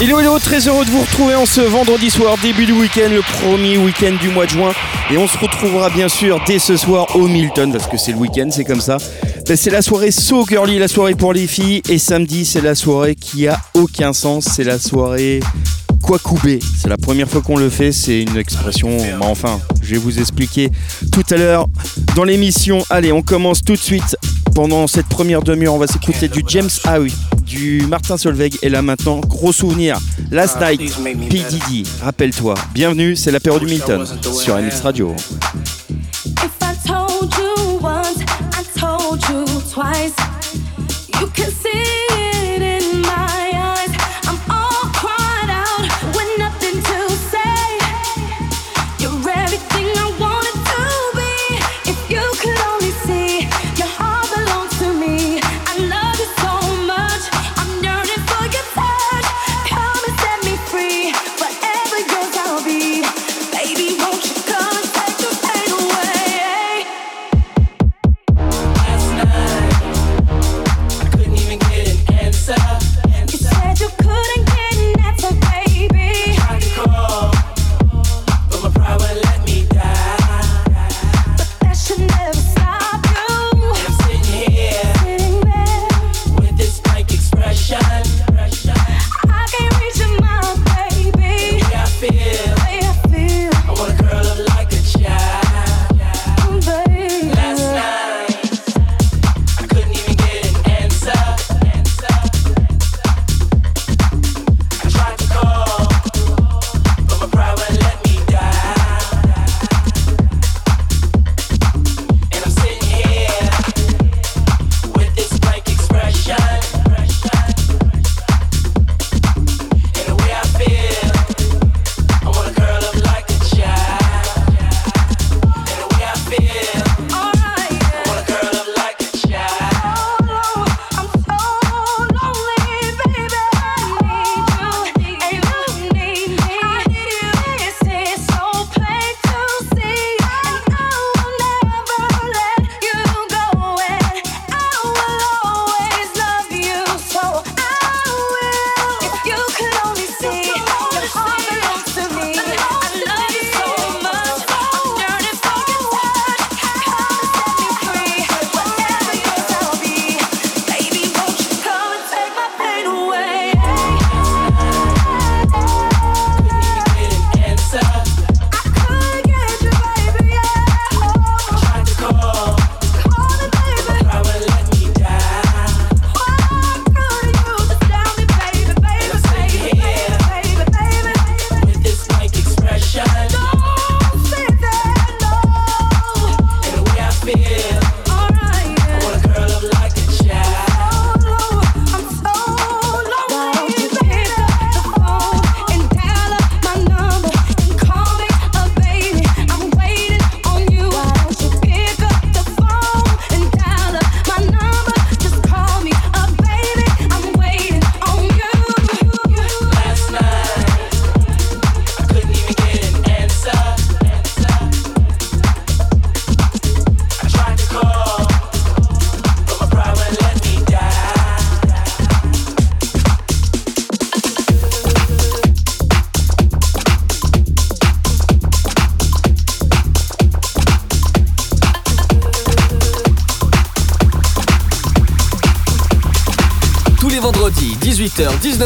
Hello hello, très heureux de vous retrouver en ce vendredi soir, début du week-end, le premier week-end du mois de juin. Et on se retrouvera bien sûr dès ce soir au Milton, parce que c'est le week-end, c'est comme ça. Ben, c'est la soirée So Girly, la soirée pour les filles. Et samedi, c'est la soirée qui a aucun sens, c'est la soirée quoi couper. C'est la première fois qu'on le fait, c'est une expression, mais enfin, je vais vous expliquer tout à l'heure dans l'émission. Allez, on commence tout de suite. Pendant cette première demi-heure, on va s'écouter du James Howe, du Martin Solveig et là maintenant, gros souvenir, Last Night, P. Diddy, rappelle-toi. Bienvenue, c'est l'apéro du Milton sur MX Radio. If I told you once, I told you twice. You can see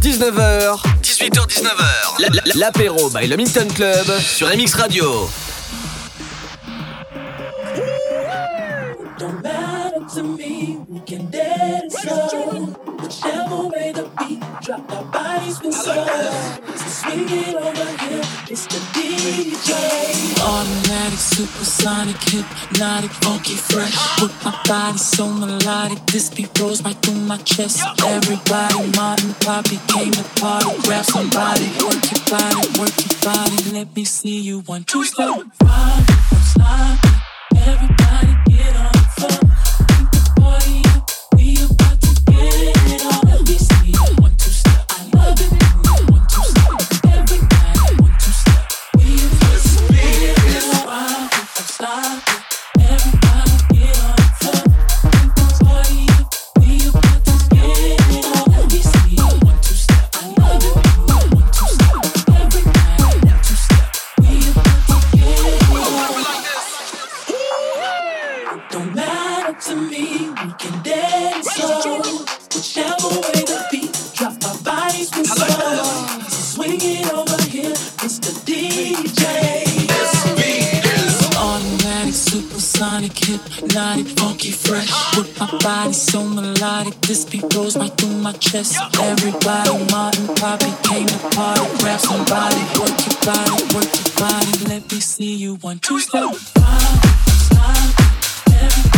18h-19h. 18h-19h. L'apéro by le Minton Club sur MX Radio. Don't matter to me, we can dance slow. Whichever way the beat drop, our bodies will slow. So swing it over here, it's the DJ. Automatic, supersonic, hypnotic, funky, fresh. With my body so melodic, this beat through my chest. Everybody, Martin, Poppy came to party. Grab somebody, work your body, work your body. Let me see you one, two, don't me, we can dance slow. Oh. Whichever way the beat drop, our bodies will swing it over here, the DJ. Automatic, supersonic, hypnotic, funky, fresh. With my body so melodic, this beat rolls right through my chest. Everybody, Martin, Poppy came to party. Grab somebody, work your body, work your body. Let me see you one, two, step. Rock, stop. Everybody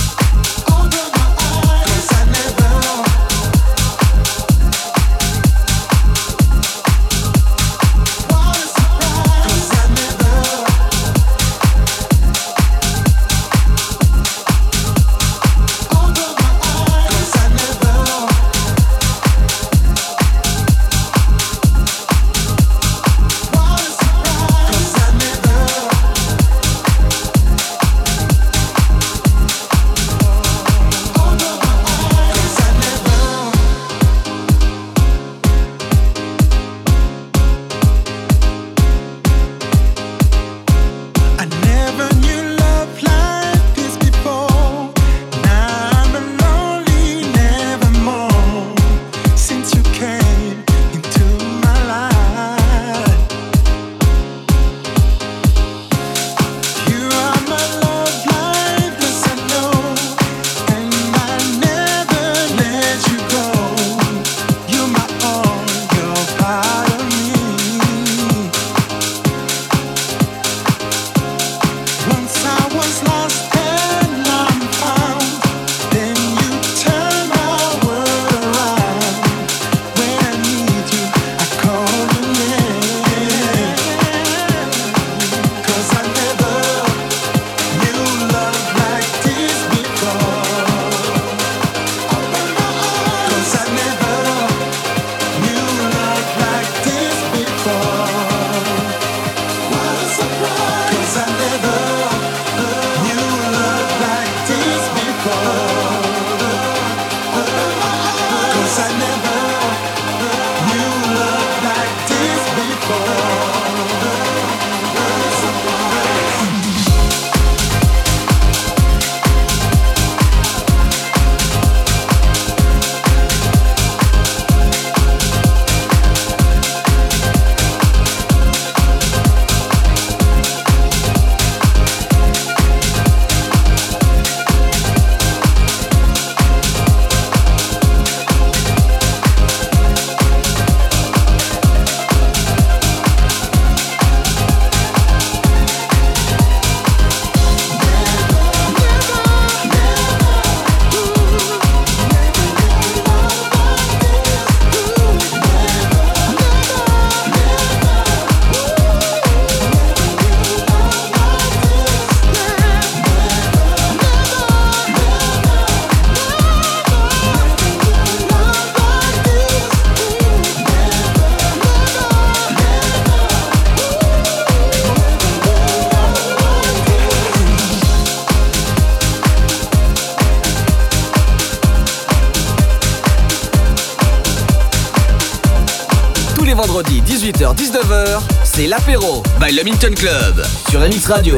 by Le Minton Club sur MX Radio.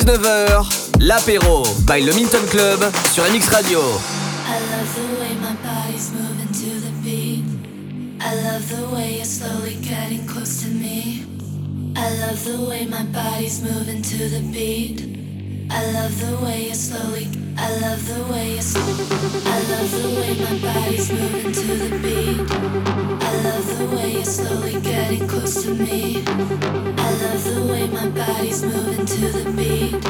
18h-19h, l'apéro by le Minton Club sur MX Radio. I love the way my body's moving to the beat. I love the way you're slowly getting close to me. I love the way my body's moving to the beat. I love the way you're slowly. I love the way you're. I love the way my body's moving to the beat. I love the way you're slowly getting close to me. The way my body's moving to the beat.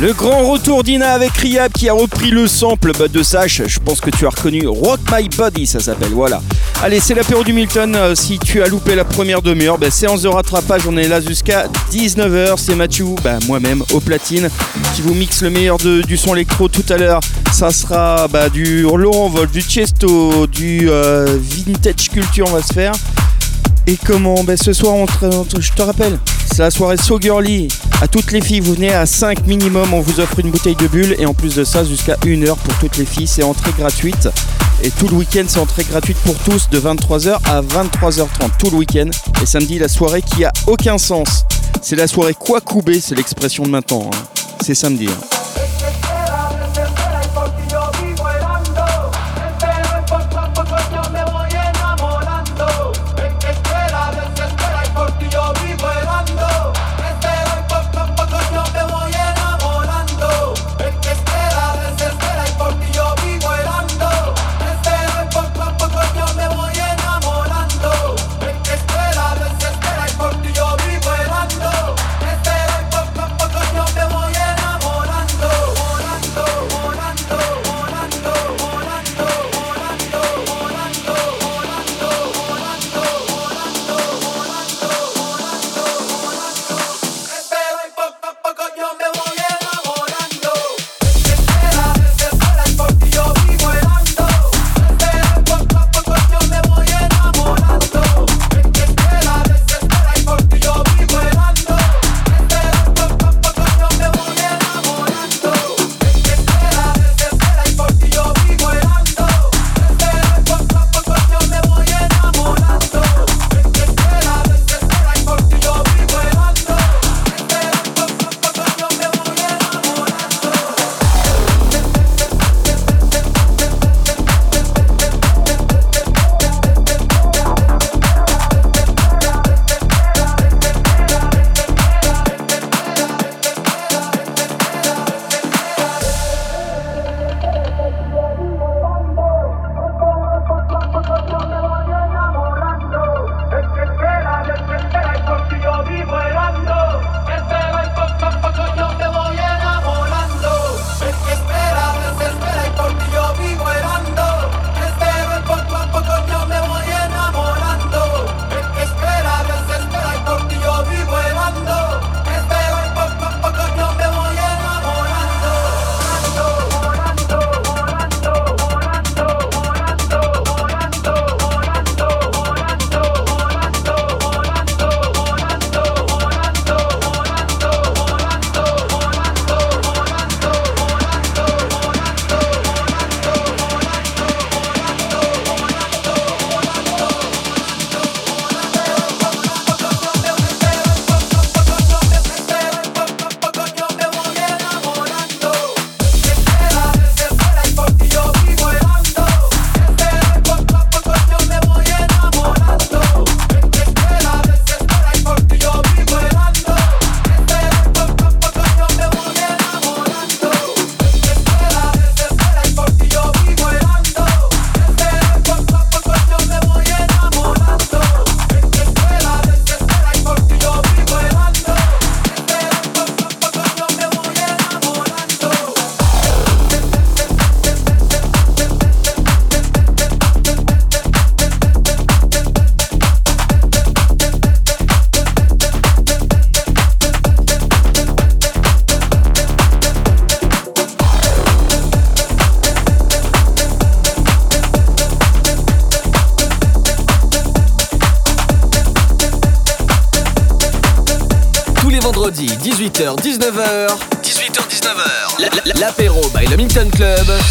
Le grand retour d'Ina avec Riab qui a repris le sample bah, de Sash. Je pense que tu as reconnu Rock My Body, ça s'appelle. Voilà. Allez, c'est l'apéro du Milton. Euh, si tu as loupé la première demi-heure, bah, séance de rattrapage. On est là jusqu'à 19h. C'est Mathieu, bah, moi-même, au platine, qui vous mixe le meilleur de- du son électro tout à l'heure. Ça sera bah, du Laurent Vol, du Chesto, du euh, Vintage Culture, on va se faire. Et comment ben Ce soir, on je te rappelle, c'est la soirée So Girly. À toutes les filles, vous venez à 5 minimum, on vous offre une bouteille de bulle. Et en plus de ça, jusqu'à 1 heure pour toutes les filles, c'est entrée gratuite. Et tout le week-end, c'est entrée gratuite pour tous de 23h à 23h30, tout le week-end. Et samedi, la soirée qui a aucun sens. C'est la soirée quoi couper, c'est l'expression de maintenant. hein. C'est samedi. hein.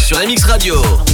Sur MX Radio.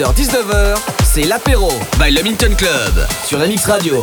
18h-19h, c'est l'apéro by le Minton Club sur MX Radio.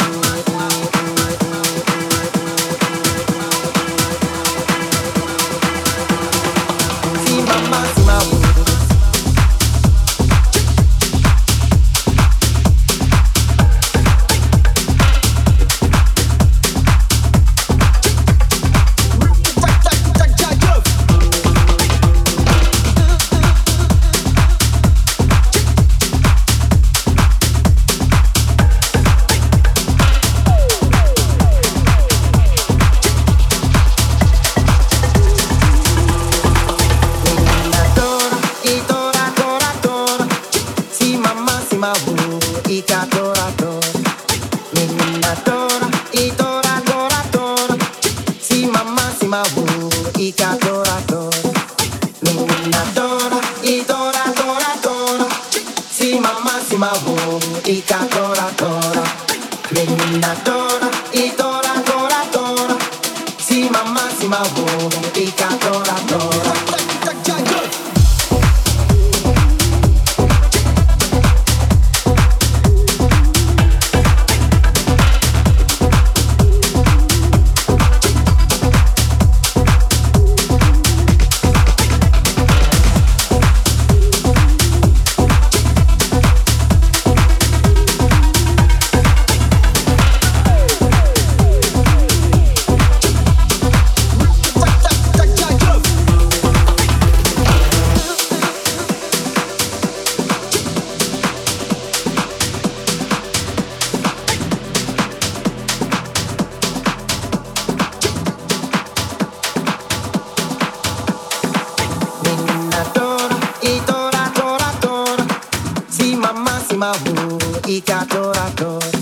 i katora tora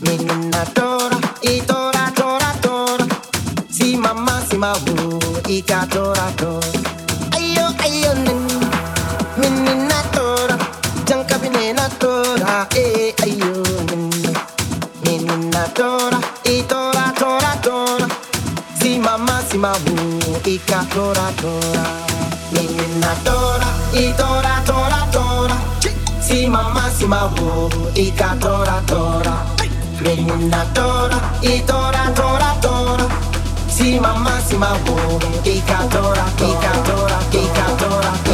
menina tora i tora tora tora si mama si mahu i katora tora ayo ayo nin menina tora janka binena tora eh ayo nin menina tora i tora tora si mama si mahu i tora menina tora tora ma wo Ika tora tora Menina tora I tora tora tora Si mamma sima wo tora Ika tora Ika tora, Ika tora.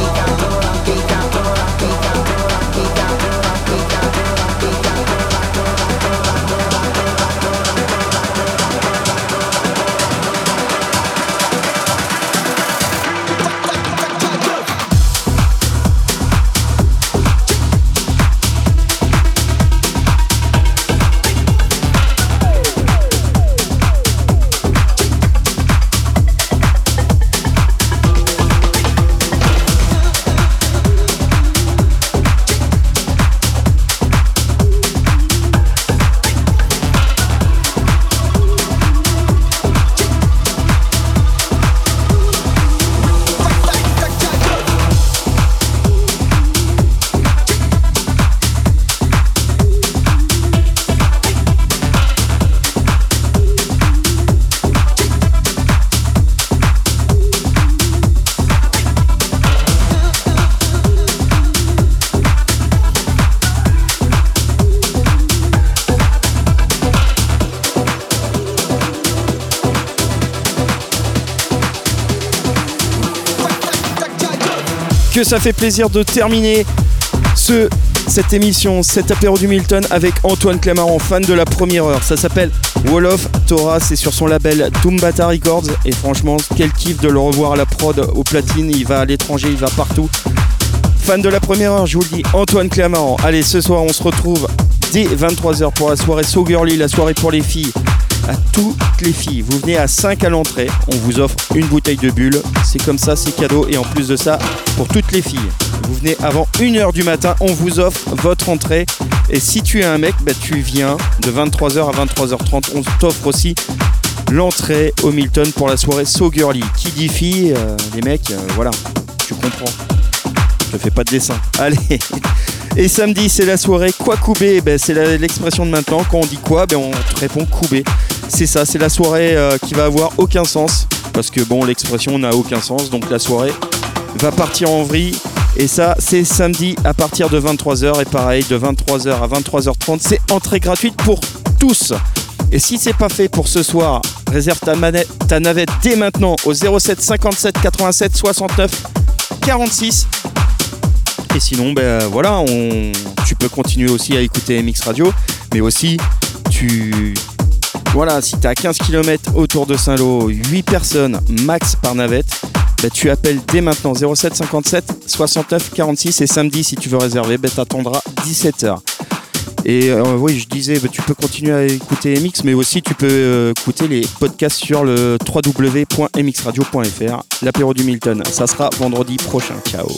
Que ça fait plaisir de terminer ce, cette émission, cet apéro du Milton avec Antoine Clamaran, fan de la première heure. Ça s'appelle Wall of Torah, c'est sur son label Tumbata Records. Et franchement, quel kiff de le revoir à la prod au platine. Il va à l'étranger, il va partout. Fan de la première heure, je vous le dis, Antoine Clamaran. Allez, ce soir, on se retrouve dès 23h pour la soirée So Girly, la soirée pour les filles à toutes les filles. Vous venez à 5 à l'entrée, on vous offre une bouteille de bulle. C'est comme ça, c'est cadeau. Et en plus de ça, pour toutes les filles, vous venez avant 1h du matin, on vous offre votre entrée. Et si tu es un mec, bah, tu viens de 23h à 23h30. On t'offre aussi l'entrée au Milton pour la soirée So Girly. Qui dit fille, euh, les mecs, euh, voilà, tu comprends. Je fais pas de dessin. Allez. Et samedi, c'est la soirée quoi couper ben, C'est l'expression de maintenant. Quand on dit quoi, ben, on te répond couper. C'est ça, c'est la soirée euh, qui va avoir aucun sens. Parce que bon, l'expression n'a aucun sens. Donc la soirée va partir en vrille. Et ça, c'est samedi à partir de 23h. Et pareil, de 23h à 23h30, c'est entrée gratuite pour tous. Et si c'est pas fait pour ce soir, réserve ta, navette dès maintenant au 07 57 87 69 46. Et sinon, ben voilà, tu peux continuer aussi à écouter MX Radio, mais aussi tu. Voilà, si tu à 15 km autour de Saint-Lô, 8 personnes max par navette, ben tu appelles dès maintenant 07 57 69 46 et samedi si tu veux réserver, ben t'attendras 17h. Et euh, oui, je disais, ben, tu peux continuer à écouter MX, mais aussi tu peux euh, écouter les podcasts sur le www.mxradio.fr. L'apéro du Milton, ça sera vendredi prochain. Ciao.